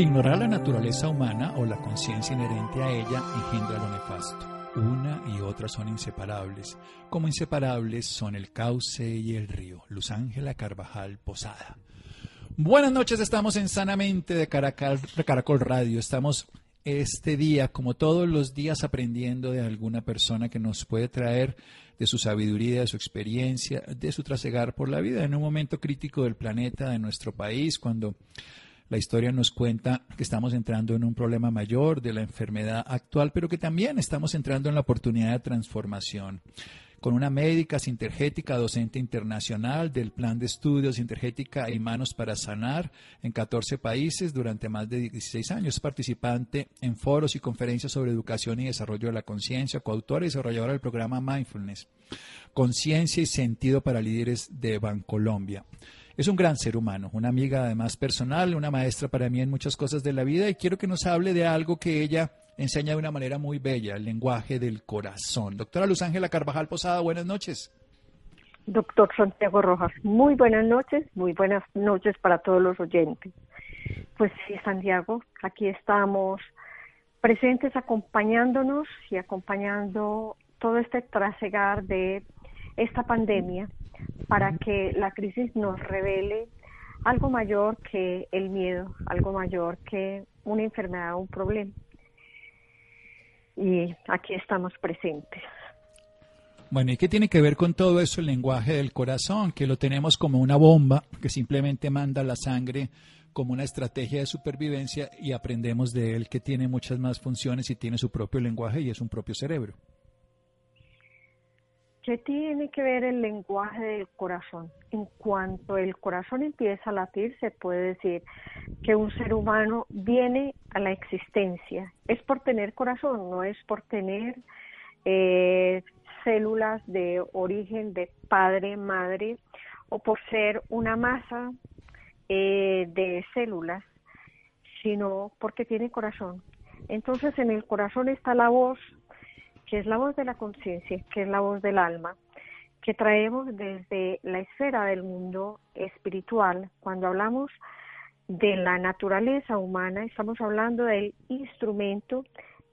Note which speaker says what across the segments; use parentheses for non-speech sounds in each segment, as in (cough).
Speaker 1: Ignorar la naturaleza humana o la conciencia inherente a ella engendra lo nefasto. Una y otra son inseparables, como inseparables son el cauce y el río. Luz Ángela Carvajal Posada. Buenas noches, estamos en Sanamente de Caracol, Caracol Radio. Estamos este día, como todos los días, aprendiendo de alguna persona que nos puede traer de su sabiduría, de su experiencia, de su trasegar por la vida en un momento crítico del planeta, de nuestro país, cuando la historia nos cuenta que estamos entrando en un problema mayor de la enfermedad actual, pero que también estamos entrando en la oportunidad de transformación con una médica sintergética, docente internacional del plan de estudios sintergética y manos para sanar en 14 países durante más de 16 años, participante en foros y conferencias sobre educación y desarrollo de la conciencia, coautora y desarrolladora del programa Mindfulness, Conciencia y Sentido para Líderes de Bancolombia. Es un gran ser humano, una amiga además personal, una maestra para mí en muchas cosas de la vida y quiero que nos hable de algo que ella enseña de una manera muy bella, el lenguaje del corazón. Doctora Luz Ángela Carvajal Posada, buenas noches.
Speaker 2: Doctor Santiago Rojas, muy buenas noches, muy buenas noches para todos los oyentes. Pues sí, Santiago, aquí estamos presentes acompañándonos y acompañando todo este trasegar de esta pandemia para que la crisis nos revele algo mayor que el miedo, algo mayor que una enfermedad o un problema. Y aquí estamos presentes.
Speaker 1: Bueno, ¿y qué tiene que ver con todo eso el lenguaje del corazón? Que lo tenemos como una bomba que simplemente manda la sangre como una estrategia de supervivencia y aprendemos de él que tiene muchas más funciones y tiene su propio lenguaje y es un propio cerebro.
Speaker 2: ¿Qué tiene que ver el lenguaje del corazón? En cuanto el corazón empieza a latir, se puede decir que un ser humano viene a la existencia. Es por tener corazón, no es por tener eh, células de origen de padre, madre, o por ser una masa eh, de células, sino porque tiene corazón. Entonces en el corazón está la voz que es la voz de la conciencia, que es la voz del alma, que traemos desde la esfera del mundo espiritual. Cuando hablamos de la naturaleza humana, estamos hablando del instrumento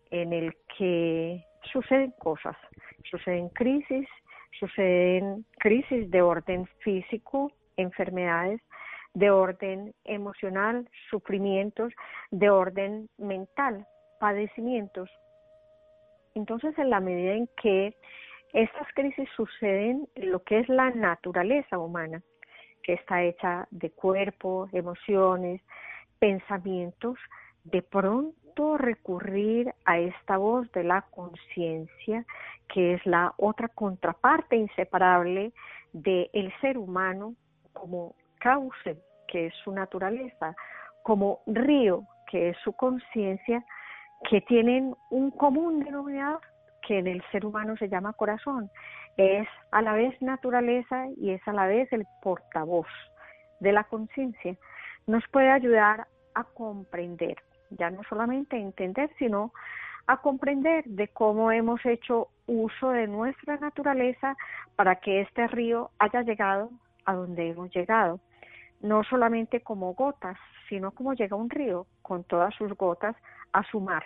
Speaker 2: en el que suceden cosas, suceden crisis, suceden crisis de orden físico, enfermedades, de orden emocional, sufrimientos, de orden mental, padecimientos, entonces, en la medida en que estas crisis suceden en lo que es la naturaleza humana, que está hecha de cuerpo, emociones, pensamientos, de pronto recurrir a esta voz de la conciencia, que es la otra contraparte inseparable del ser humano como cauce, que es su naturaleza, como río, que es su conciencia, que tienen un común denominador que en el ser humano se llama corazón. Es a la vez naturaleza y es a la vez el portavoz de la conciencia. Nos puede ayudar a comprender, ya no solamente a entender, sino a comprender de cómo hemos hecho uso de nuestra naturaleza para que este río haya llegado a donde hemos llegado. No solamente como gotas, sino como llega un río con todas sus gotas a sumar,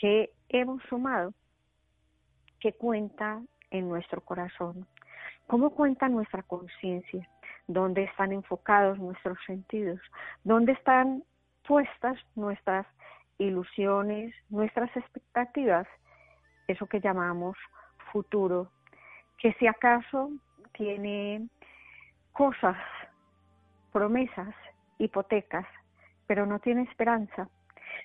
Speaker 2: que hemos sumado, que cuenta en nuestro corazón, cómo cuenta nuestra conciencia, dónde están enfocados nuestros sentidos, dónde están puestas nuestras ilusiones, nuestras expectativas, eso que llamamos futuro, que si acaso tiene cosas, promesas, hipotecas, pero no tiene esperanza,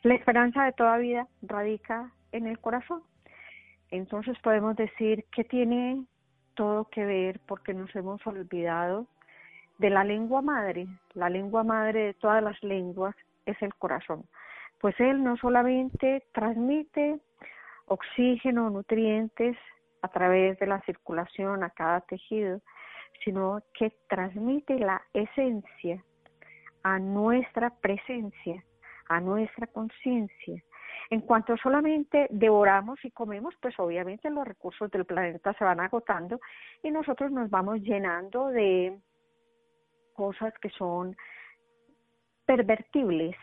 Speaker 2: la esperanza de toda vida radica en el corazón. Entonces podemos decir que tiene todo que ver porque nos hemos olvidado de la lengua madre, la lengua madre de todas las lenguas, es el corazón, pues él no solamente transmite oxígeno, nutrientes a través de la circulación a cada tejido, sino que transmite la esencia a nuestra presencia, a nuestra conciencia. En cuanto solamente devoramos y comemos, pues obviamente los recursos del planeta se van agotando y nosotros nos vamos llenando de cosas que son pervertibles,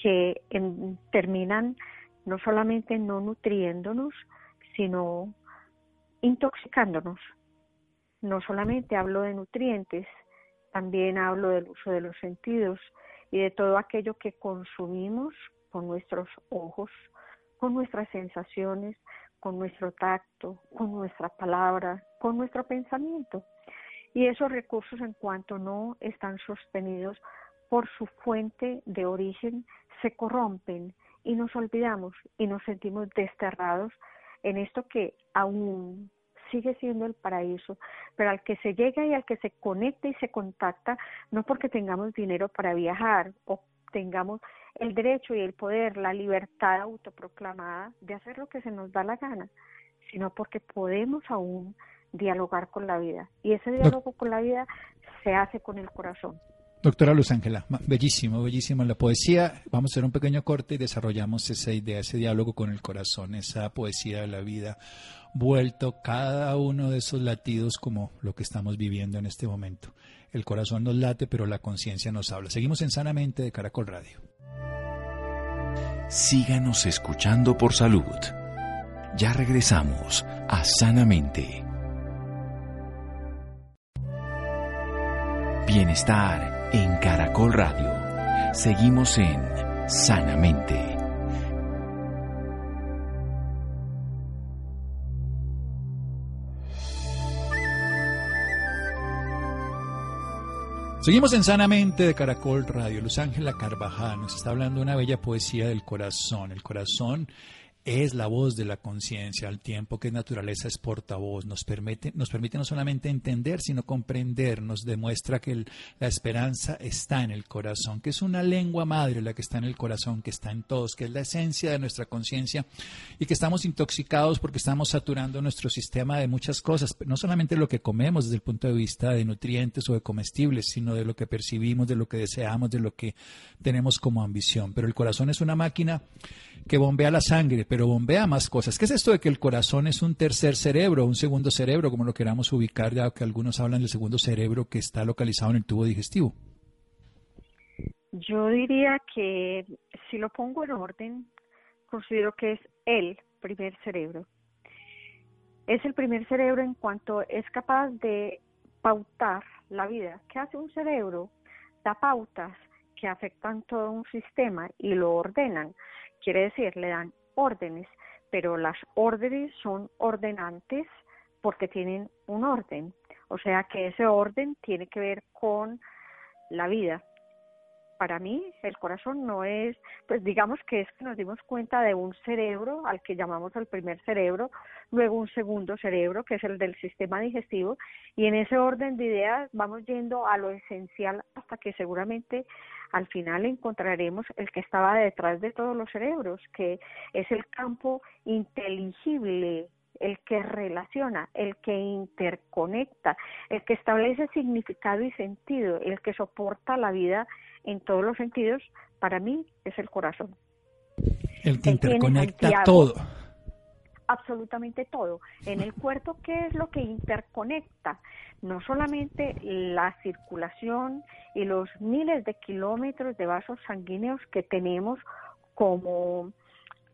Speaker 2: que terminan no solamente no nutriéndonos, sino intoxicándonos. No solamente hablo de nutrientes, también hablo del uso de los sentidos y de todo aquello que consumimos con nuestros ojos, con nuestras sensaciones, con nuestro tacto, con nuestra palabra, con nuestro pensamiento. Y esos recursos en cuanto no están sostenidos por su fuente de origen, se corrompen y nos olvidamos y nos sentimos desterrados en esto que aún sigue siendo el paraíso, pero al que se llega y al que se conecta y se contacta, no porque tengamos dinero para viajar o tengamos el derecho y el poder, la libertad autoproclamada de hacer lo que se nos da la gana, sino porque podemos aún dialogar con la vida. Y ese diálogo con la vida se hace con el corazón.
Speaker 1: Doctora Luz Ángela, bellísimo, bellísimo la poesía. Vamos a hacer un pequeño corte y desarrollamos esa idea, ese diálogo con el corazón, esa poesía de la vida, vuelto cada uno de esos latidos como lo que estamos viviendo en este momento. El corazón nos late, pero la conciencia nos habla. Seguimos en Sanamente de Caracol Radio.
Speaker 3: Síganos escuchando por salud. Ya regresamos a Sanamente. Bienestar en Caracol Radio. Seguimos en Sanamente.
Speaker 1: Seguimos en Sanamente de Caracol Radio. Luz Ángela Carvajal nos está hablando una bella poesía del corazón. El corazón es la voz de la conciencia, al tiempo que naturaleza es portavoz, nos permite, nos permite no solamente entender, sino comprender, nos demuestra que la esperanza está en el corazón, que es una lengua madre la que está en el corazón, que está en todos, que es la esencia de nuestra conciencia y que estamos intoxicados porque estamos saturando nuestro sistema de muchas cosas, no solamente lo que comemos desde el punto de vista de nutrientes o de comestibles, sino de lo que percibimos, de lo que deseamos, de lo que tenemos como ambición. Pero el corazón es una máquina que bombea la sangre, pero bombea más cosas. ¿Qué es esto de que el corazón es un tercer cerebro, un segundo cerebro, como lo queramos ubicar, ya que algunos hablan del segundo cerebro que está localizado en el tubo digestivo?
Speaker 2: Yo diría que si lo pongo en orden, considero que es el primer cerebro. Es el primer cerebro en cuanto es capaz de pautar la vida. ¿Qué hace un cerebro? Da pautas que afectan todo un sistema y lo ordenan. Quiere decir, le dan órdenes, pero las órdenes son ordenantes porque tienen un orden. O sea que ese orden tiene que ver con la vida, para mí el corazón no es, pues digamos que es que nos dimos cuenta de un cerebro al que llamamos el primer cerebro, luego un segundo cerebro que es el del sistema digestivo y en ese orden de ideas vamos yendo a lo esencial hasta que seguramente al final encontraremos el que estaba detrás de todos los cerebros, que es el campo inteligible el que relaciona, el que interconecta, el que establece significado y sentido, el que soporta la vida en todos los sentidos, para mí es el corazón.
Speaker 1: El que interconecta todo.
Speaker 2: Absolutamente todo. En el cuerpo, ¿qué es lo que interconecta? No solamente la circulación y los miles de kilómetros de vasos sanguíneos que tenemos como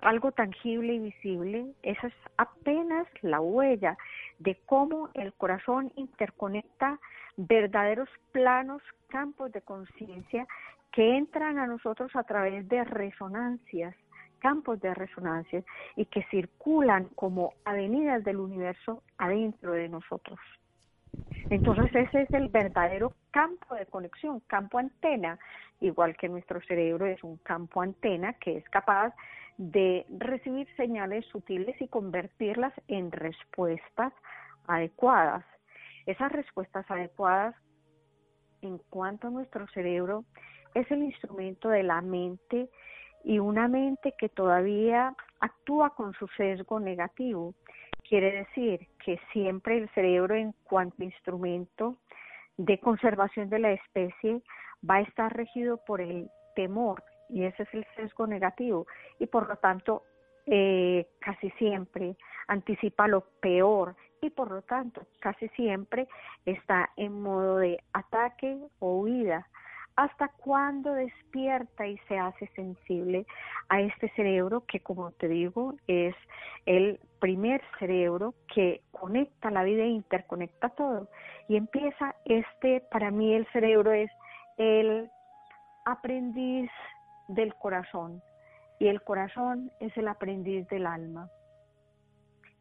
Speaker 2: algo tangible y visible, esa es apenas la huella de cómo el corazón interconecta verdaderos planos, campos de conciencia que entran a nosotros a través de resonancias, campos de resonancia y que circulan como avenidas del universo adentro de nosotros. Entonces ese es el verdadero campo de conexión, campo antena, igual que nuestro cerebro es un campo antena que es capaz de recibir señales sutiles y convertirlas en respuestas adecuadas. Esas respuestas adecuadas en cuanto a nuestro cerebro es el instrumento de la mente y una mente que todavía actúa con su sesgo negativo. Quiere decir que siempre el cerebro en cuanto instrumento de conservación de la especie va a estar regido por el temor y ese es el sesgo negativo y por lo tanto eh, casi siempre anticipa lo peor y por lo tanto casi siempre está en modo de ataque o huida. Hasta cuando despierta y se hace sensible a este cerebro que como te digo es el primer cerebro que conecta la vida e interconecta todo y empieza este para mí el cerebro es el aprendiz del corazón. Y el corazón es el aprendiz del alma.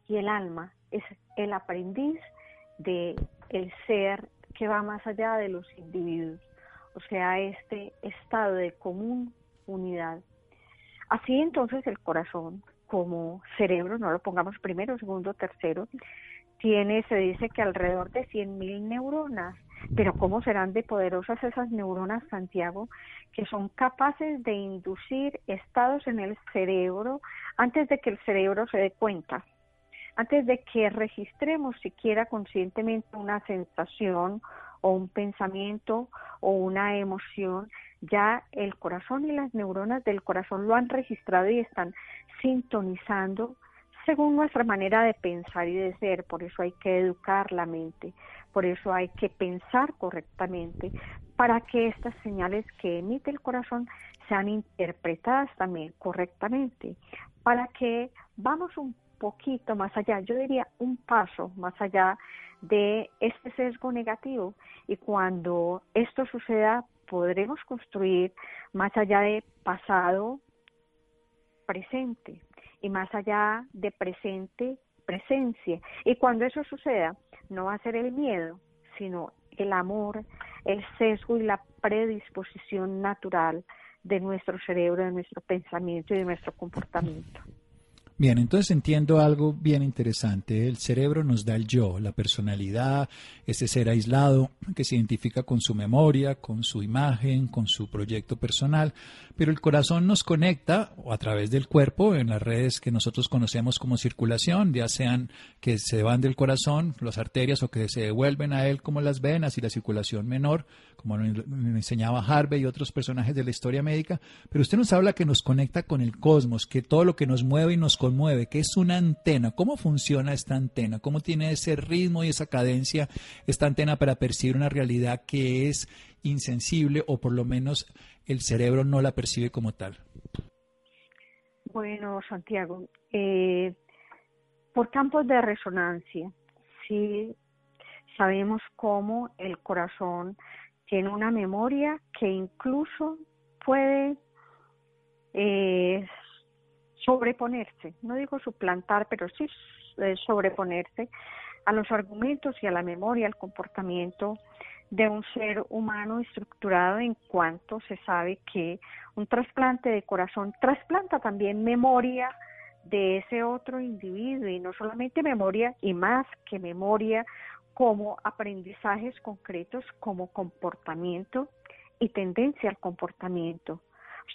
Speaker 2: Y el alma es el aprendiz de el ser que va más allá de los individuos, o sea, este estado de común unidad. Así entonces el corazón como cerebro, no lo pongamos primero, segundo, tercero, tiene, se dice que alrededor de 100.000 neuronas, pero ¿cómo serán de poderosas esas neuronas, Santiago, que son capaces de inducir estados en el cerebro antes de que el cerebro se dé cuenta? Antes de que registremos siquiera conscientemente una sensación o un pensamiento o una emoción, ya el corazón y las neuronas del corazón lo han registrado y están sintonizando según nuestra manera de pensar y de ser. Por eso hay que educar la mente, por eso hay que pensar correctamente para que estas señales que emite el corazón sean interpretadas también correctamente, para que vamos un poquito más allá, yo diría un paso más allá de este sesgo negativo y cuando esto suceda podremos construir más allá de pasado, presente y más allá de presente, presencia. Y cuando eso suceda, no va a ser el miedo, sino el amor, el sesgo y la predisposición natural de nuestro cerebro, de nuestro pensamiento y de nuestro comportamiento.
Speaker 1: Bien, entonces entiendo algo bien interesante. El cerebro nos da el yo, la personalidad, ese ser aislado que se identifica con su memoria, con su imagen, con su proyecto personal, pero el corazón nos conecta a través del cuerpo en las redes que nosotros conocemos como circulación, ya sean que se van del corazón, las arterias o que se devuelven a él como las venas y la circulación menor, como lo enseñaba Harvey y otros personajes de la historia médica, pero usted nos habla que nos conecta con el cosmos, que todo lo que nos mueve y nos mueve, que es una antena. ¿Cómo funciona esta antena? ¿Cómo tiene ese ritmo y esa cadencia esta antena para percibir una realidad que es insensible o por lo menos el cerebro no la percibe como tal?
Speaker 2: Bueno, Santiago, eh, por campos de resonancia, sí sabemos cómo el corazón tiene una memoria que incluso puede eh, sobreponerse, no digo suplantar, pero sí eh, sobreponerse a los argumentos y a la memoria, al comportamiento de un ser humano estructurado en cuanto se sabe que un trasplante de corazón trasplanta también memoria de ese otro individuo. Y no solamente memoria y más que memoria como aprendizajes concretos como comportamiento y tendencia al comportamiento.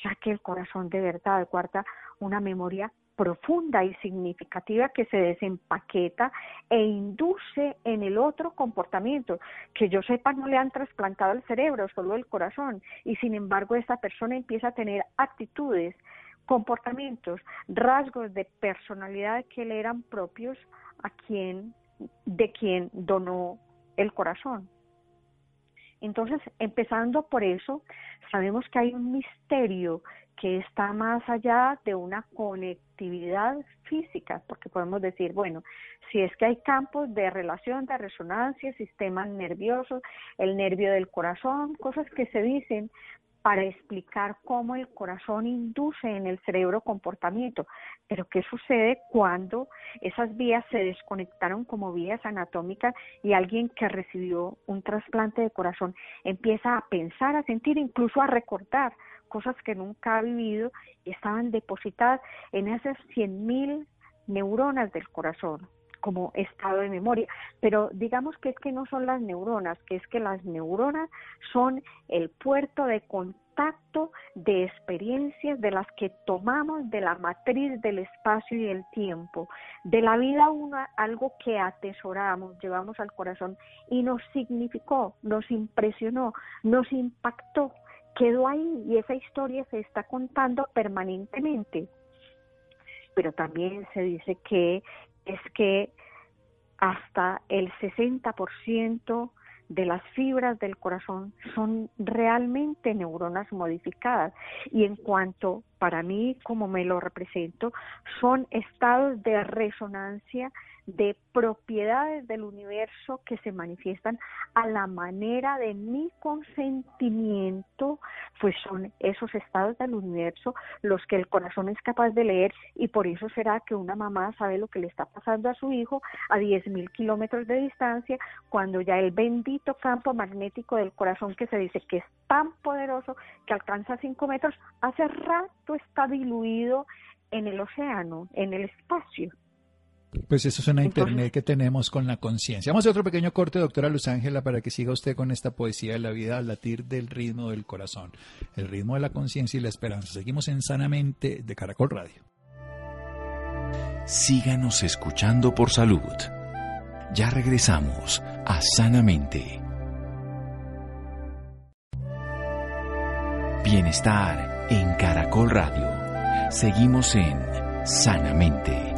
Speaker 2: Ya que el corazón de verdad guarda una memoria profunda y significativa que se desempaqueta e induce en el otro comportamiento. Que yo sepa, no le han trasplantado el cerebro, solo el corazón, y sin embargo esta persona empieza a tener actitudes, comportamientos, rasgos de personalidad que le eran propios a quien, de quien donó el corazón. Entonces, empezando por eso, sabemos que hay un misterio que está más allá de una conectividad física, porque podemos decir, bueno, si es que hay campos de relación, de resonancia, sistemas nerviosos, el nervio del corazón, cosas que se dicen, para explicar cómo el corazón induce en el cerebro comportamiento. Pero ¿qué sucede cuando esas vías se desconectaron como vías anatómicas y alguien que recibió un trasplante de corazón empieza a pensar, a sentir, incluso a recordar cosas que nunca ha vivido y estaban depositadas en esas 100.000 neuronas del corazón? Como estado de memoria. Pero digamos que es que no son las neuronas, que es que las neuronas son el puerto de contacto de experiencias de las que tomamos de la matriz del espacio y el tiempo, de la vida una, algo que atesoramos, llevamos al corazón y nos significó, nos impresionó, nos impactó, quedó ahí y esa historia se está contando permanentemente pero también se dice que es que hasta el 60% de las fibras del corazón son realmente neuronas modificadas. Y en cuanto para mí como me lo represento son estados de resonancia de propiedades del universo que se manifiestan a la manera de mi consentimiento, pues son esos estados del universo los que el corazón es capaz de leer y por eso será que una mamá sabe lo que le está pasando a su hijo a 10.000 kilómetros de distancia cuando ya el bendito campo magnético del corazón que se dice que es tan poderoso que alcanza 5 metros, hace rato está diluido en el océano, en el espacio.
Speaker 1: Pues eso es una internet que tenemos con la conciencia. Vamos a hacer otro pequeño corte, doctora Luz Ángela, para que siga usted con esta poesía de la vida al latir del ritmo del corazón, el ritmo de la conciencia y la esperanza. Seguimos en Sanamente de Caracol Radio.
Speaker 3: Síganos escuchando por salud. Ya regresamos a Sanamente. Bienestar en Caracol Radio. Seguimos en Sanamente.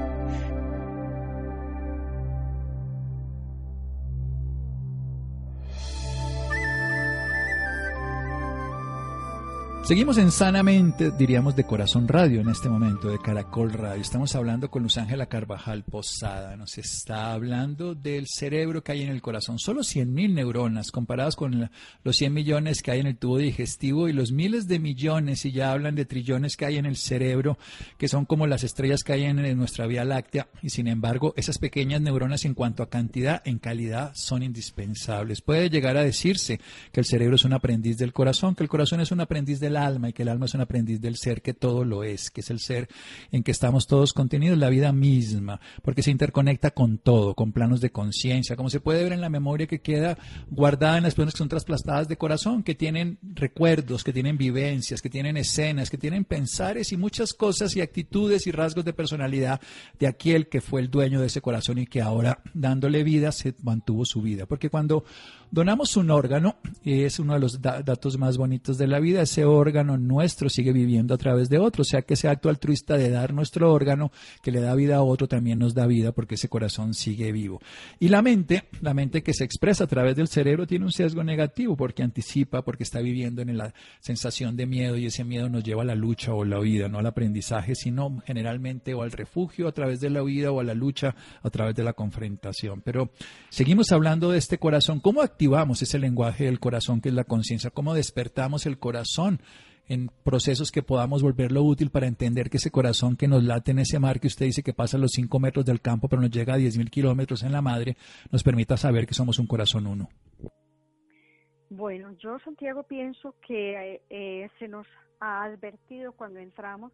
Speaker 1: Seguimos en Sanamente, diríamos de Corazón Radio en este momento, de Caracol Radio. Estamos hablando con Luz Ángela Carvajal Posada. Nos está hablando del cerebro que hay en el corazón. Solo 100.000 neuronas comparadas con los 100 millones que hay en el tubo digestivo y los miles de millones, y ya hablan de trillones que hay en el cerebro, que son como las estrellas que hay en nuestra Vía Láctea. Y sin embargo, esas pequeñas neuronas en cuanto a cantidad, en calidad, son indispensables. Puede llegar a decirse que el cerebro es un aprendiz del corazón, que el corazón es un aprendiz del alma y que el alma es un aprendiz del ser que todo lo es, que es el ser en que estamos todos contenidos, la vida misma, porque se interconecta con todo, con planos de conciencia, como se puede ver en la memoria que queda guardada en las personas que son trasplastadas de corazón, que tienen recuerdos, que tienen vivencias, que tienen escenas, que tienen pensares y muchas cosas y actitudes y rasgos de personalidad de aquel que fue el dueño de ese corazón y que ahora dándole vida se mantuvo su vida. Porque cuando donamos un órgano, es uno de los datos más bonitos de la vida, ese órgano nuestro sigue viviendo a través de otro, o sea que ese acto altruista de dar nuestro órgano que le da vida a otro también nos da vida porque ese corazón sigue vivo. Y la mente, la mente que se expresa a través del cerebro tiene un sesgo negativo porque anticipa, porque está viviendo en la sensación de miedo y ese miedo nos lleva a la lucha o la huida, no al aprendizaje, sino generalmente o al refugio a través de la huida o a la lucha a través de la confrontación. Pero seguimos hablando de este corazón, ¿cómo activamos ese lenguaje del corazón que es la conciencia? ¿Cómo despertamos el corazón? En procesos que podamos volverlo útil para entender que ese corazón que nos late en ese mar que usted dice que pasa a los 5 metros del campo pero nos llega a 10.000 kilómetros en la madre, nos permita saber que somos un corazón uno.
Speaker 2: Bueno, yo Santiago pienso que eh, se nos ha advertido cuando entramos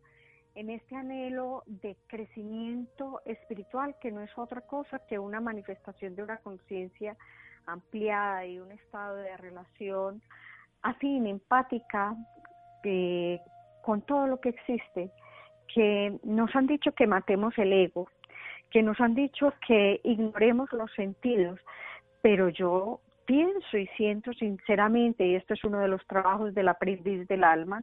Speaker 2: en este anhelo de crecimiento espiritual que no es otra cosa que una manifestación de una conciencia ampliada y un estado de relación afín, empática eh, con todo lo que existe, que nos han dicho que matemos el ego, que nos han dicho que ignoremos los sentidos, pero yo pienso y siento sinceramente, y esto es uno de los trabajos del aprendiz del alma,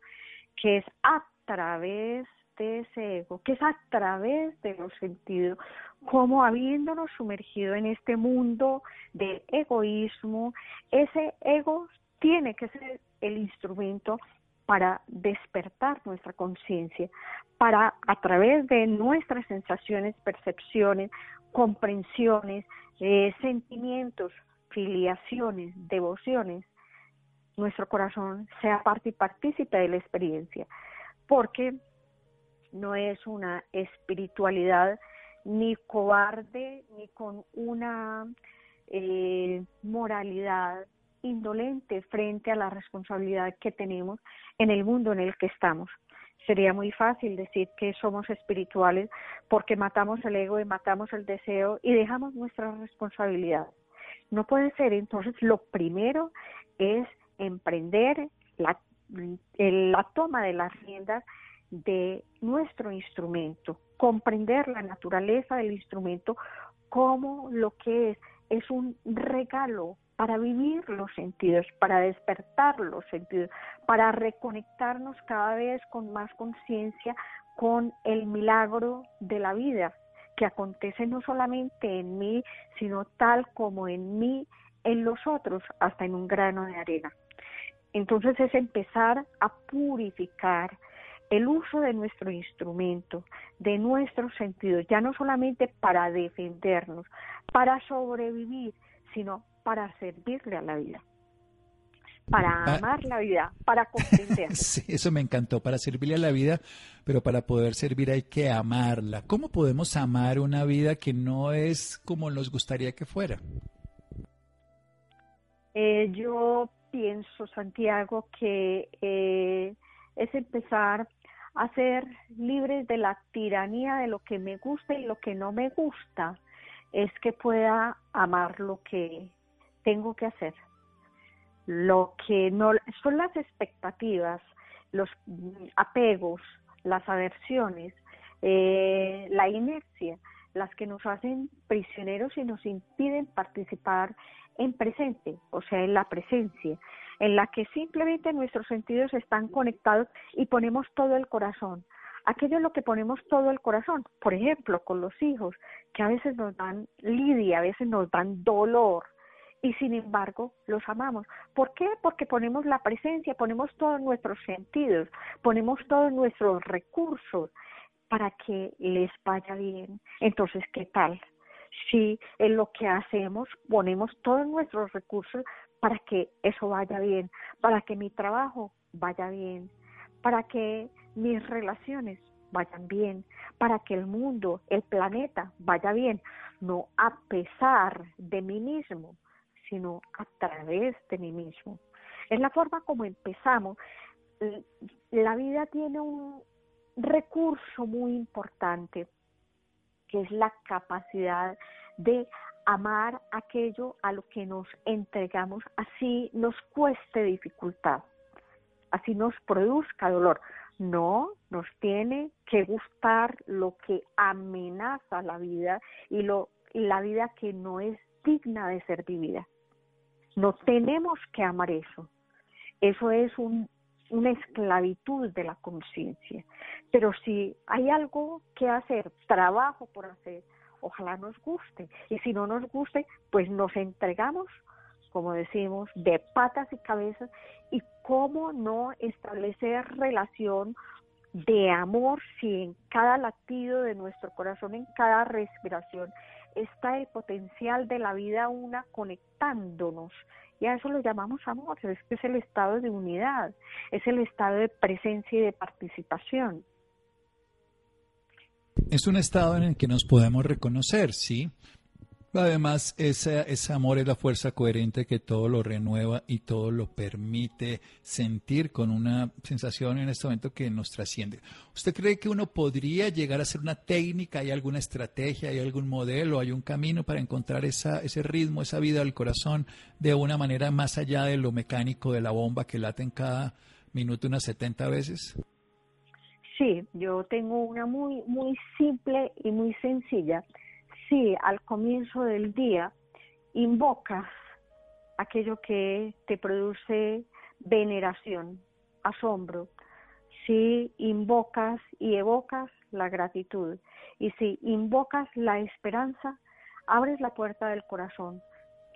Speaker 2: que es a través de ese ego, que es a través de los sentidos, como habiéndonos sumergido en este mundo de egoísmo, ese ego tiene que ser el instrumento para despertar nuestra conciencia, para a través de nuestras sensaciones, percepciones, comprensiones, eh, sentimientos, filiaciones, devociones, nuestro corazón sea parte y partícipe de la experiencia, porque no es una espiritualidad ni cobarde ni con una eh, moralidad indolente frente a la responsabilidad que tenemos en el mundo en el que estamos, Sería muy fácil decir que somos espirituales porque matamos el ego y matamos el deseo y dejamos nuestra responsabilidad. No puede ser. Entonces, lo primero es emprender la, la toma de las riendas de nuestro instrumento, comprender la naturaleza del instrumento como lo que es, es un regalo para vivir los sentidos, para despertar los sentidos, para reconectarnos cada vez con más conciencia con el milagro de la vida que acontece no solamente en mí, sino tal como en mí, en los otros, hasta en un grano de arena. Entonces es empezar a purificar, el uso de nuestro instrumento, de nuestros sentidos, ya no solamente para defendernos, para sobrevivir, sino para servirle a la vida, para ah. amar la vida, para (laughs) comprenderla.
Speaker 1: sí, eso me encantó, para servirle a la vida, pero para poder servir hay que amarla. ¿Cómo podemos amar una vida que no es como nos gustaría que fuera?
Speaker 2: Eh, yo pienso, Santiago, que eh, es empezar a ser libres de la tiranía de lo que me gusta y lo que no me gusta, es que pueda amar lo que tengo que hacer. Lo que no son las expectativas, los apegos, las aversiones, eh, la inercia, las que nos hacen prisioneros y nos impiden participar en presente, o sea, en la presencia en la que simplemente nuestros sentidos están conectados y ponemos todo el corazón. Aquello es lo que ponemos todo el corazón, por ejemplo, con los hijos, que a veces nos dan lidia, a veces nos dan dolor, y sin embargo los amamos. ¿Por qué? Porque ponemos la presencia, ponemos todos nuestros sentidos, ponemos todos nuestros recursos para que les vaya bien. Entonces, ¿qué tal? Si en lo que hacemos ponemos todos nuestros recursos para que eso vaya bien, para que mi trabajo vaya bien, para que mis relaciones vayan bien, para que el mundo, el planeta vaya bien, no a pesar de mí mismo, sino a través de mí mismo. Es la forma como empezamos. La vida tiene un recurso muy importante, que es la capacidad de amar aquello a lo que nos entregamos, así nos cueste dificultad, así nos produzca dolor. No, nos tiene que gustar lo que amenaza la vida y lo, la vida que no es digna de ser vivida. No tenemos que amar eso. Eso es un, una esclavitud de la conciencia. Pero si hay algo que hacer, trabajo por hacer, ojalá nos guste. Y si no nos guste, pues nos entregamos, como decimos, de patas y cabezas. Y cómo no establecer relación de amor si en cada latido de nuestro corazón, en cada respiración, está el potencial de la vida una conectándonos. Y a eso lo llamamos amor, es que es el estado de unidad, es el estado de presencia y de participación.
Speaker 1: Es un estado en el que nos podemos reconocer, ¿sí? Además, ese, ese, amor es la fuerza coherente que todo lo renueva y todo lo permite sentir con una sensación en este momento que nos trasciende. ¿Usted cree que uno podría llegar a ser una técnica? ¿Hay alguna estrategia? ¿Hay algún modelo? ¿Hay un camino para encontrar esa, ese ritmo, esa vida del corazón de una manera más allá de lo mecánico de la bomba que late en cada minuto unas 70 veces?
Speaker 2: Sí, yo tengo una muy, muy simple y muy sencilla. Si al comienzo del día invocas aquello que te produce veneración, asombro, si invocas y evocas la gratitud y si invocas la esperanza, abres la puerta del corazón,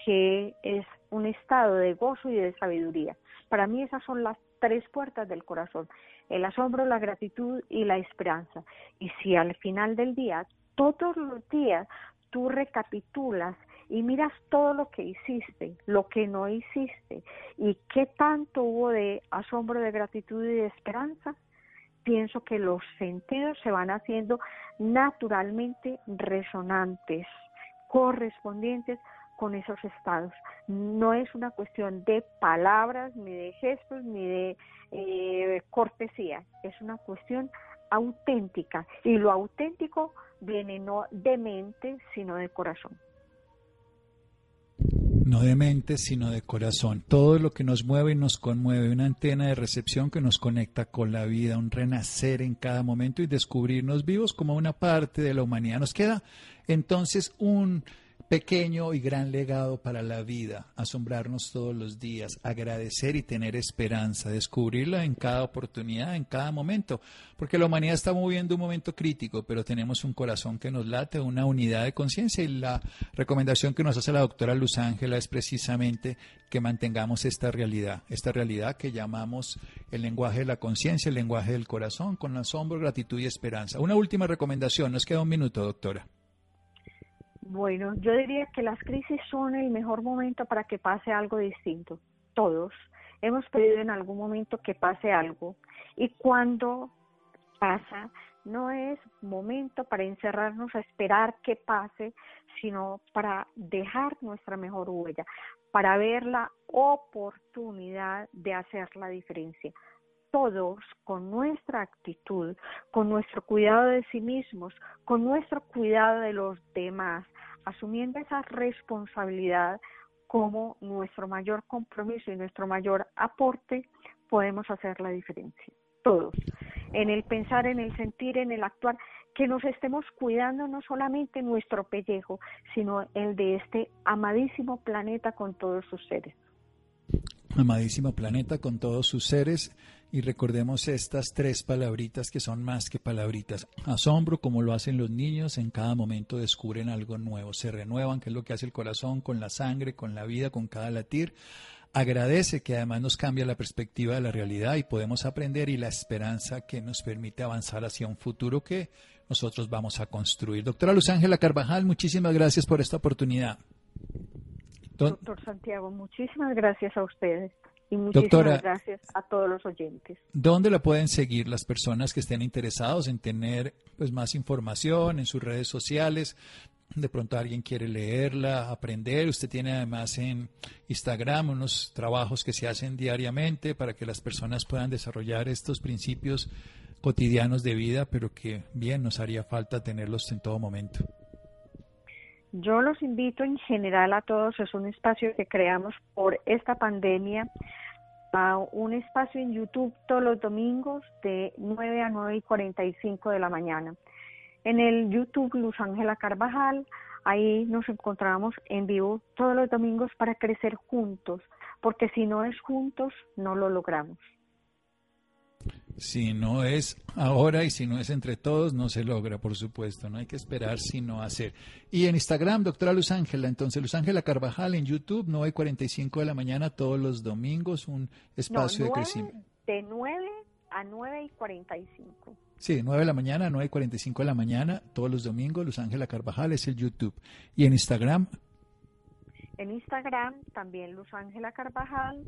Speaker 2: que es un estado de gozo y de sabiduría. Para mí esas son las tres puertas del corazón el asombro, la gratitud y la esperanza. Y si al final del día, todos los días, tú recapitulas y miras todo lo que hiciste, lo que no hiciste y qué tanto hubo de asombro, de gratitud y de esperanza, pienso que los sentidos se van haciendo naturalmente resonantes, correspondientes con esos estados. No es una cuestión de palabras, ni de gestos, ni de eh, cortesía, es una cuestión auténtica. Y lo auténtico viene no de mente, sino de corazón
Speaker 1: no de mente, sino de corazón. Todo lo que nos mueve y nos conmueve, una antena de recepción que nos conecta con la vida, un renacer en cada momento y descubrirnos vivos como una parte de la humanidad. Nos queda entonces un pequeño y gran legado para la vida, asombrarnos todos los días, agradecer y tener esperanza, descubrirla en cada oportunidad, en cada momento, porque la humanidad está moviendo un momento crítico, pero tenemos un corazón que nos late, una unidad de conciencia y la recomendación que nos hace la doctora Luz Ángela es precisamente que mantengamos esta realidad, esta realidad que llamamos el lenguaje de la conciencia, el lenguaje del corazón, con asombro, gratitud y esperanza. Una última recomendación, nos queda un minuto, doctora.
Speaker 2: Bueno, yo diría que las crisis son el mejor momento para que pase algo distinto. Todos hemos pedido en algún momento que pase algo y cuando pasa no es momento para encerrarnos a esperar que pase, sino para dejar nuestra mejor huella, para ver la oportunidad de hacer la diferencia. Todos con nuestra actitud, con nuestro cuidado de sí mismos, con nuestro cuidado de los demás, asumiendo esa responsabilidad como nuestro mayor compromiso y nuestro mayor aporte, podemos hacer la diferencia. Todos. En el pensar, en el sentir, en el actuar, que nos estemos cuidando no solamente nuestro pellejo, sino el de este amadísimo planeta con todos sus seres.
Speaker 1: Amadísimo planeta con todos sus seres y recordemos estas tres palabritas que son más que palabritas. Asombro, como lo hacen los niños, en cada momento descubren algo nuevo, se renuevan, que es lo que hace el corazón con la sangre, con la vida, con cada latir. Agradece que además nos cambia la perspectiva de la realidad y podemos aprender y la esperanza que nos permite avanzar hacia un futuro que nosotros vamos a construir. Doctora Luz Ángela Carvajal, muchísimas gracias por esta oportunidad.
Speaker 2: Doctor Santiago, muchísimas gracias a ustedes. Y muchísimas gracias a todos los oyentes.
Speaker 1: ¿Dónde la pueden seguir las personas que estén interesados en tener pues más información en sus redes sociales? De pronto alguien quiere leerla, aprender. Usted tiene además en Instagram unos trabajos que se hacen diariamente para que las personas puedan desarrollar estos principios cotidianos de vida, pero que bien nos haría falta tenerlos en todo momento.
Speaker 2: Yo los invito en general a todos, es un espacio que creamos por esta pandemia a un espacio en YouTube todos los domingos de 9 a 9 y 45 de la mañana. En el YouTube Luz Ángela Carvajal, ahí nos encontramos en vivo todos los domingos para crecer juntos, porque si no es juntos, no lo logramos.
Speaker 1: Si no es ahora y si no es entre todos, no se logra, por supuesto. No hay que esperar, sino hacer. Y en Instagram, doctora Luz Ángela. Entonces, Luz Ángela Carvajal en YouTube, 9 y 45 de la mañana todos los domingos, un espacio de crecimiento.
Speaker 2: De 9 a 9 y 45.
Speaker 1: Sí, de 9 de la mañana a 9 y 45 de la mañana, todos los domingos, Luz Ángela Carvajal es el YouTube. Y en Instagram.
Speaker 2: En Instagram también Luz Ángela Carvajal.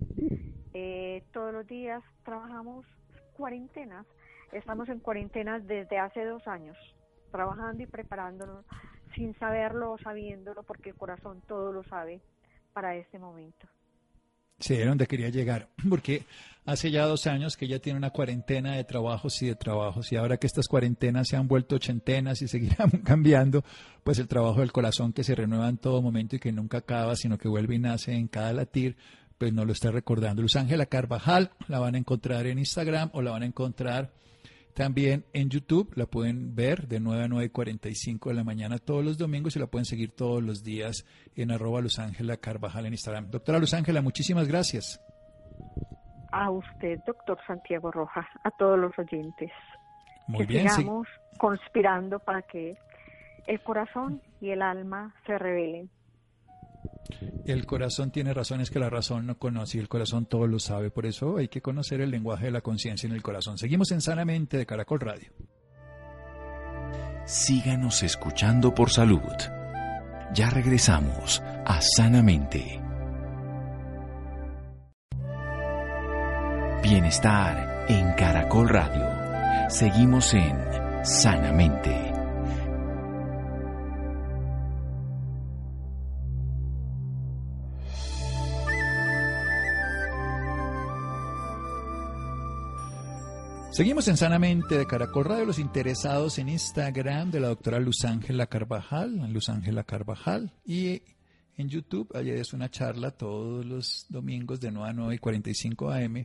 Speaker 2: Eh, todos los días trabajamos cuarentenas. Estamos en cuarentenas desde hace dos años, trabajando y preparándonos sin saberlo o sabiéndolo, porque el corazón todo lo sabe para este momento.
Speaker 1: Sí, era donde quería llegar, (clears throat) porque hace ya dos años que ella tiene una cuarentena de trabajos y de trabajos, y ahora que estas cuarentenas se han vuelto ochentenas y (laughs) seguirán cambiando, pues el trabajo del corazón que se renueva en todo momento y que nunca acaba, sino que vuelve y nace en cada latir, pues no lo está recordando. Luz Ángela Carvajal la van a encontrar en Instagram o la van a encontrar también en YouTube. La pueden ver de 9 a 9 y 45 de la mañana todos los domingos y la pueden seguir todos los días en arroba Luz Ángela Carvajal en Instagram. Doctora Luz Ángela, muchísimas gracias.
Speaker 2: A usted, doctor Santiago Rojas, a todos los oyentes.
Speaker 1: Muy
Speaker 2: que
Speaker 1: bien.
Speaker 2: Sigamos conspirando para que el corazón y el alma se revelen
Speaker 1: el corazón tiene razones que la razón no conoce y el corazón todo lo sabe. Por eso hay que conocer el lenguaje de la conciencia en el corazón. Seguimos en Sanamente de Caracol Radio.
Speaker 3: Síganos escuchando por salud. Ya regresamos a Sanamente. Bienestar en Caracol Radio. Seguimos en Sanamente.
Speaker 1: Seguimos en Sanamente de Caracol Radio, los interesados en Instagram de la doctora Luz Ángela Carvajal, Luz Ángela Carvajal, y en YouTube, ayer es una charla todos los domingos de 9 a 9 y 45 AM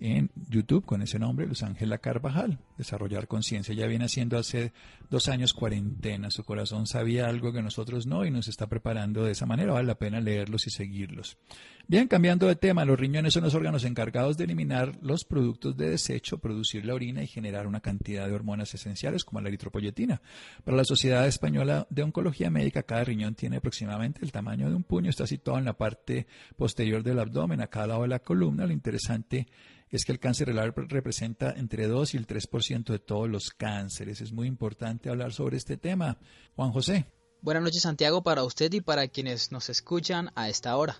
Speaker 1: en YouTube con ese nombre, Luz Ángela Carvajal, Desarrollar Conciencia. Ya viene haciendo hace dos años cuarentena. Su corazón sabía algo que nosotros no y nos está preparando de esa manera. Vale la pena leerlos y seguirlos. Bien, cambiando de tema, los riñones son los órganos encargados de eliminar los productos de desecho, producir la orina y generar una cantidad de hormonas esenciales como la eritropoyetina. Para la Sociedad Española de Oncología Médica, cada riñón tiene aproximadamente el tamaño de un puño. Está situado en la parte posterior del abdomen, a cada lado de la columna. Lo interesante es que el cáncer renal representa entre 2 y el 3% de todos los cánceres. Es muy importante hablar sobre este tema. Juan José.
Speaker 4: Buenas noches Santiago para usted y para quienes nos escuchan a esta hora.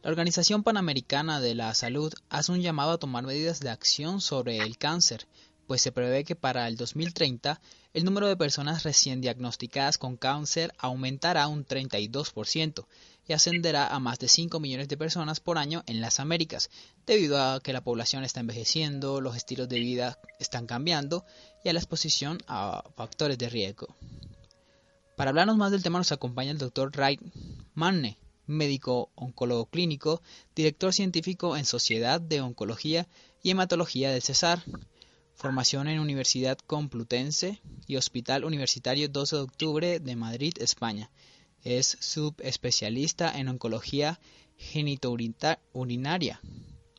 Speaker 4: La Organización Panamericana de la Salud hace un llamado a tomar medidas de acción sobre el cáncer, pues se prevé que para el 2030 el número de personas recién diagnosticadas con cáncer aumentará un 32% y ascenderá a más de 5 millones de personas por año en las Américas, debido a que la población está envejeciendo, los estilos de vida están cambiando y a la exposición a factores de riesgo. Para hablarnos más del tema nos acompaña el doctor Ray Manne, médico oncólogo clínico, director científico en Sociedad de Oncología y Hematología del Cesar, formación en Universidad Complutense y Hospital Universitario 12 de Octubre de Madrid, España es subespecialista en oncología genitourinaria,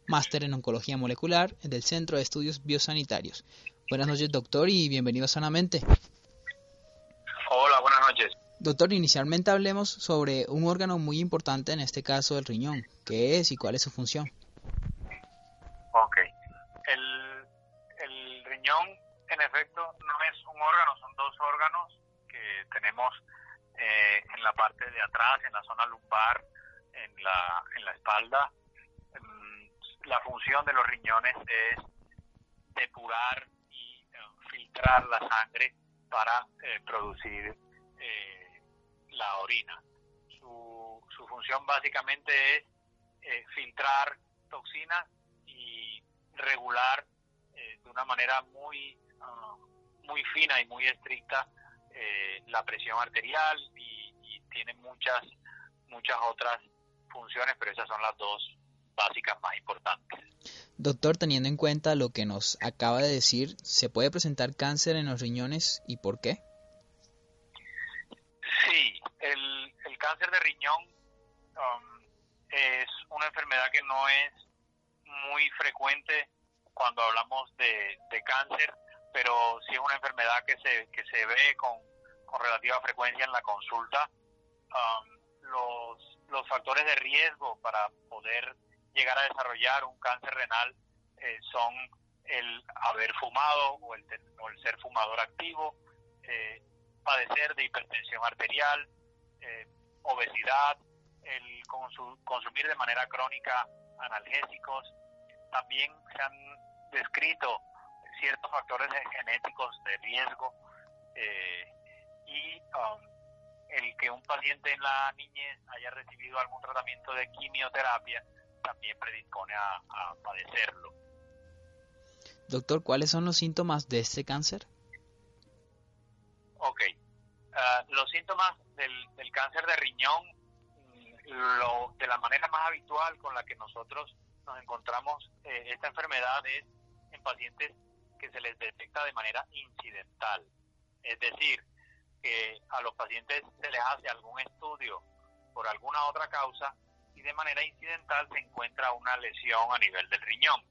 Speaker 4: máster en oncología molecular del Centro de Estudios Biosanitarios. Buenas noches, doctor, y bienvenido Sanamente. Doctor, inicialmente hablemos sobre un órgano muy importante, en este caso el riñón. ¿Qué es y cuál es su función?
Speaker 5: Ok. El, riñón, en efecto, no es un órgano, son dos órganos que tenemos eh, en la parte de atrás, en la zona lumbar, en la, en la espalda. Mm, la función de los riñones es depurar y eh, filtrar la sangre para eh, producir la orina. Su, su función básicamente es filtrar toxinas y regular de una manera muy, ah, muy fina y muy estricta eh, la presión arterial y, tiene muchas, muchas otras funciones, pero esas son las dos básicas más importantes.
Speaker 4: Doctor, teniendo en cuenta lo que nos acaba de decir, ¿se puede presentar cáncer en los riñones y por qué?
Speaker 5: Sí, el, el cáncer de riñón um, es una enfermedad que no es muy frecuente cuando hablamos de, de cáncer, pero sí es una enfermedad que se, que se ve con, con relativa frecuencia en la consulta. Um, los, los factores de riesgo para poder llegar a desarrollar un cáncer renal eh, son el haber fumado o el, o el ser fumador activo, eh, padecer de hipertensión arterial, eh, obesidad, el consumir de manera crónica analgésicos. También se han descrito ciertos factores genéticos de riesgo eh, y um, el que un paciente en la niñez haya recibido algún tratamiento de quimioterapia también predispone a, padecerlo.
Speaker 4: Doctor, ¿cuáles son los síntomas de este cáncer?
Speaker 5: Ok. Uh, los síntomas del, cáncer de riñón, mm, lo, de la manera más habitual con la que nosotros nos encontramos eh, esta enfermedad es en pacientes que se les detecta de manera incidental. Es decir, que a los pacientes se les hace algún estudio por alguna otra causa y de manera incidental se encuentra una lesión a nivel del riñón.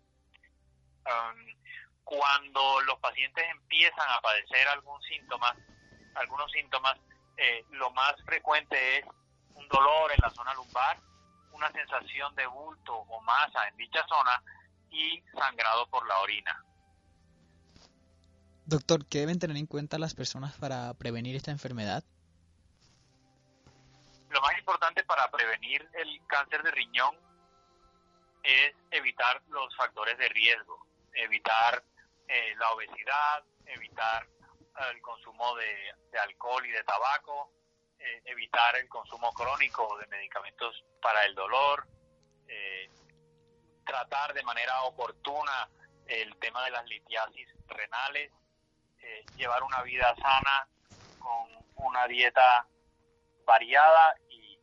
Speaker 5: Um, cuando los pacientes empiezan a padecer algún síntoma, algunos síntomas, eh, lo más frecuente es un dolor en la zona lumbar, una sensación de bulto o masa en dicha zona y sangrado por la orina.
Speaker 4: Doctor, ¿qué deben tener en cuenta las personas para prevenir esta enfermedad?
Speaker 5: Lo más importante para prevenir el cáncer de riñón es evitar los factores de riesgo, evitar eh, la obesidad, evitar el consumo de, alcohol y de tabaco, eh, evitar el consumo crónico de medicamentos para el dolor, eh, tratar de manera oportuna el tema de las litiasis renales, eh, llevar una vida sana con una dieta variada y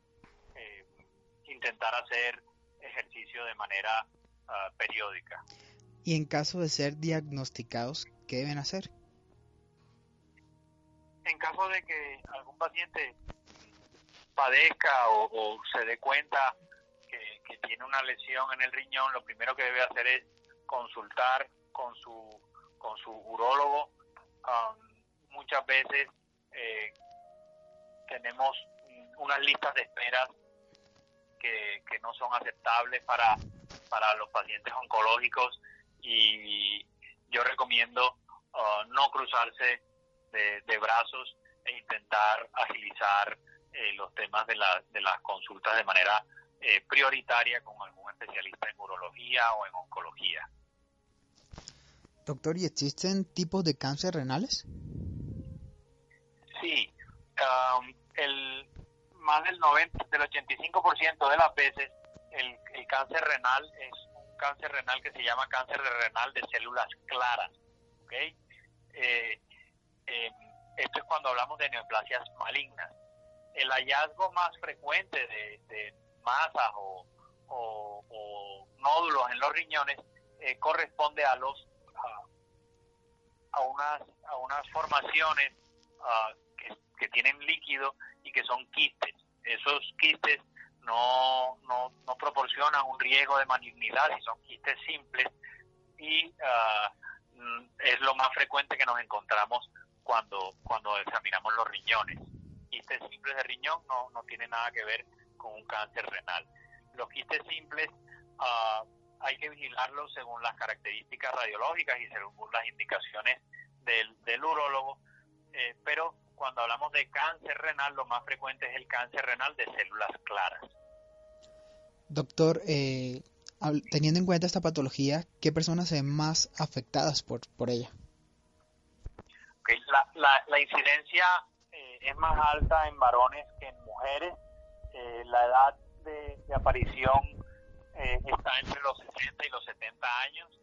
Speaker 5: intentar hacer ejercicio de manera ah, periódica.
Speaker 4: Y en caso de ser diagnosticados, ¿qué deben hacer?
Speaker 5: En caso de que algún paciente padezca o, se dé cuenta que, tiene una lesión en el riñón, lo primero que debe hacer es consultar con su, con su urólogo. Um, muchas veces eh, tenemos unas listas de esperas que, que no son aceptables para, para los pacientes oncológicos y yo recomiendo uh, no cruzarse de, brazos e intentar agilizar eh, los temas de, la, de las consultas de manera eh, prioritaria con algún especialista en urología o en oncología.
Speaker 4: Doctor, ¿y existen tipos de cáncer renales?
Speaker 5: Sí, um, el, más del 90, del 85% de las veces el, el, cáncer renal es un cáncer renal que se llama cáncer renal de células claras, ¿ok? Eh, eh, esto es cuando hablamos de neoplasias malignas. El hallazgo más frecuente de, masas o, nódulos en los riñones eh, corresponde a los a, unas formaciones que, que, tienen líquido y que son quistes. Esos quistes no, no, no proporcionan un riesgo de malignidad y son quistes simples y mm, es lo más frecuente que nos encontramos cuando, cuando examinamos los riñones. Quistes simples de riñón no, no tiene nada que ver con un cáncer renal. Los quistes simples uh, hay que vigilarlos según las características radiológicas y según las indicaciones del, del urólogo, eh, pero cuando hablamos de cáncer renal, lo más frecuente es el cáncer renal de células claras.
Speaker 4: Doctor, eh, teniendo en cuenta esta patología, ¿qué personas se ven más afectadas por, por ella?
Speaker 5: La, la, incidencia eh, es más alta en varones que en mujeres. Eh, la edad de, aparición eh, está entre los 60 y los 70 años.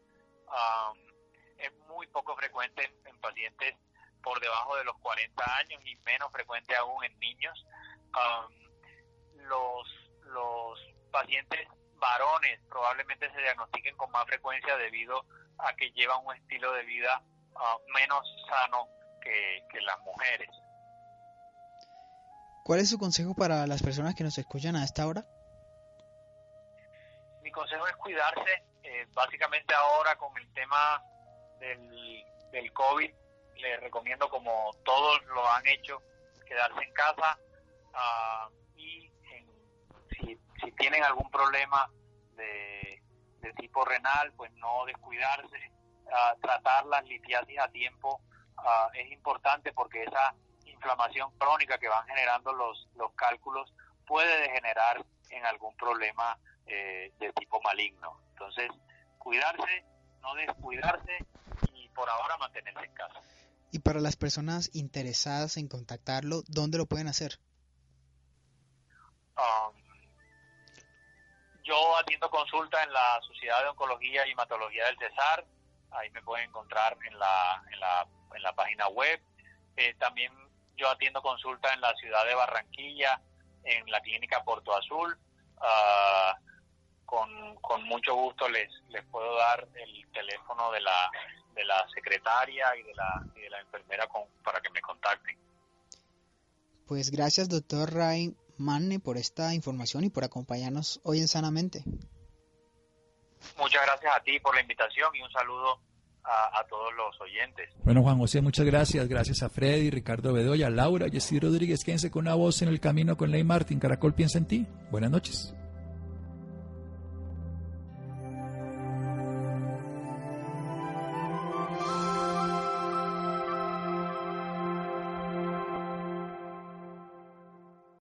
Speaker 5: es muy poco frecuente en, pacientes por debajo de los 40 años y menos frecuente aún en niños. los, los pacientes varones probablemente se diagnostiquen con más frecuencia debido a que llevan un estilo de vida Ah, menos sano que, las mujeres.
Speaker 4: ¿Cuál es su consejo para las personas que nos escuchan a esta hora?
Speaker 5: Mi consejo es cuidarse, eh, básicamente ahora con el tema del, del COVID, les recomiendo como todos lo han hecho, quedarse en casa ah, y si, si tienen algún problema de, de tipo renal, pues no descuidarse, tratar las litiasis a tiempo es importante porque esa inflamación crónica que van generando los, los cálculos puede degenerar en algún problema eh, de tipo maligno. Entonces, cuidarse, no descuidarse y por ahora mantenerse en casa.
Speaker 4: Y para las personas interesadas en contactarlo, ¿dónde lo pueden hacer?
Speaker 5: Um, yo atiendo consulta en la Sociedad de Oncología y Hematología del Cesar, ahí me pueden encontrar en la, en la, en la página web. Eh, también yo atiendo consulta en la ciudad de Barranquilla, en la clínica Porto Azul. Ah, con, con mucho gusto les, les puedo dar el teléfono de la, de la secretaria y de la, y de la enfermera con, para que me contacten.
Speaker 4: Pues gracias, doctor Ray Manne, por esta información y por acompañarnos hoy en Sanamente.
Speaker 5: Muchas gracias a ti por la invitación y un saludo a, todos los oyentes.
Speaker 1: Bueno, Juan José, muchas gracias. Gracias a Freddy, Ricardo Bedoya, Laura, Jessy Rodríguez. Quédense con una voz en el camino con Ley Martín. Caracol piensa en ti. Buenas noches.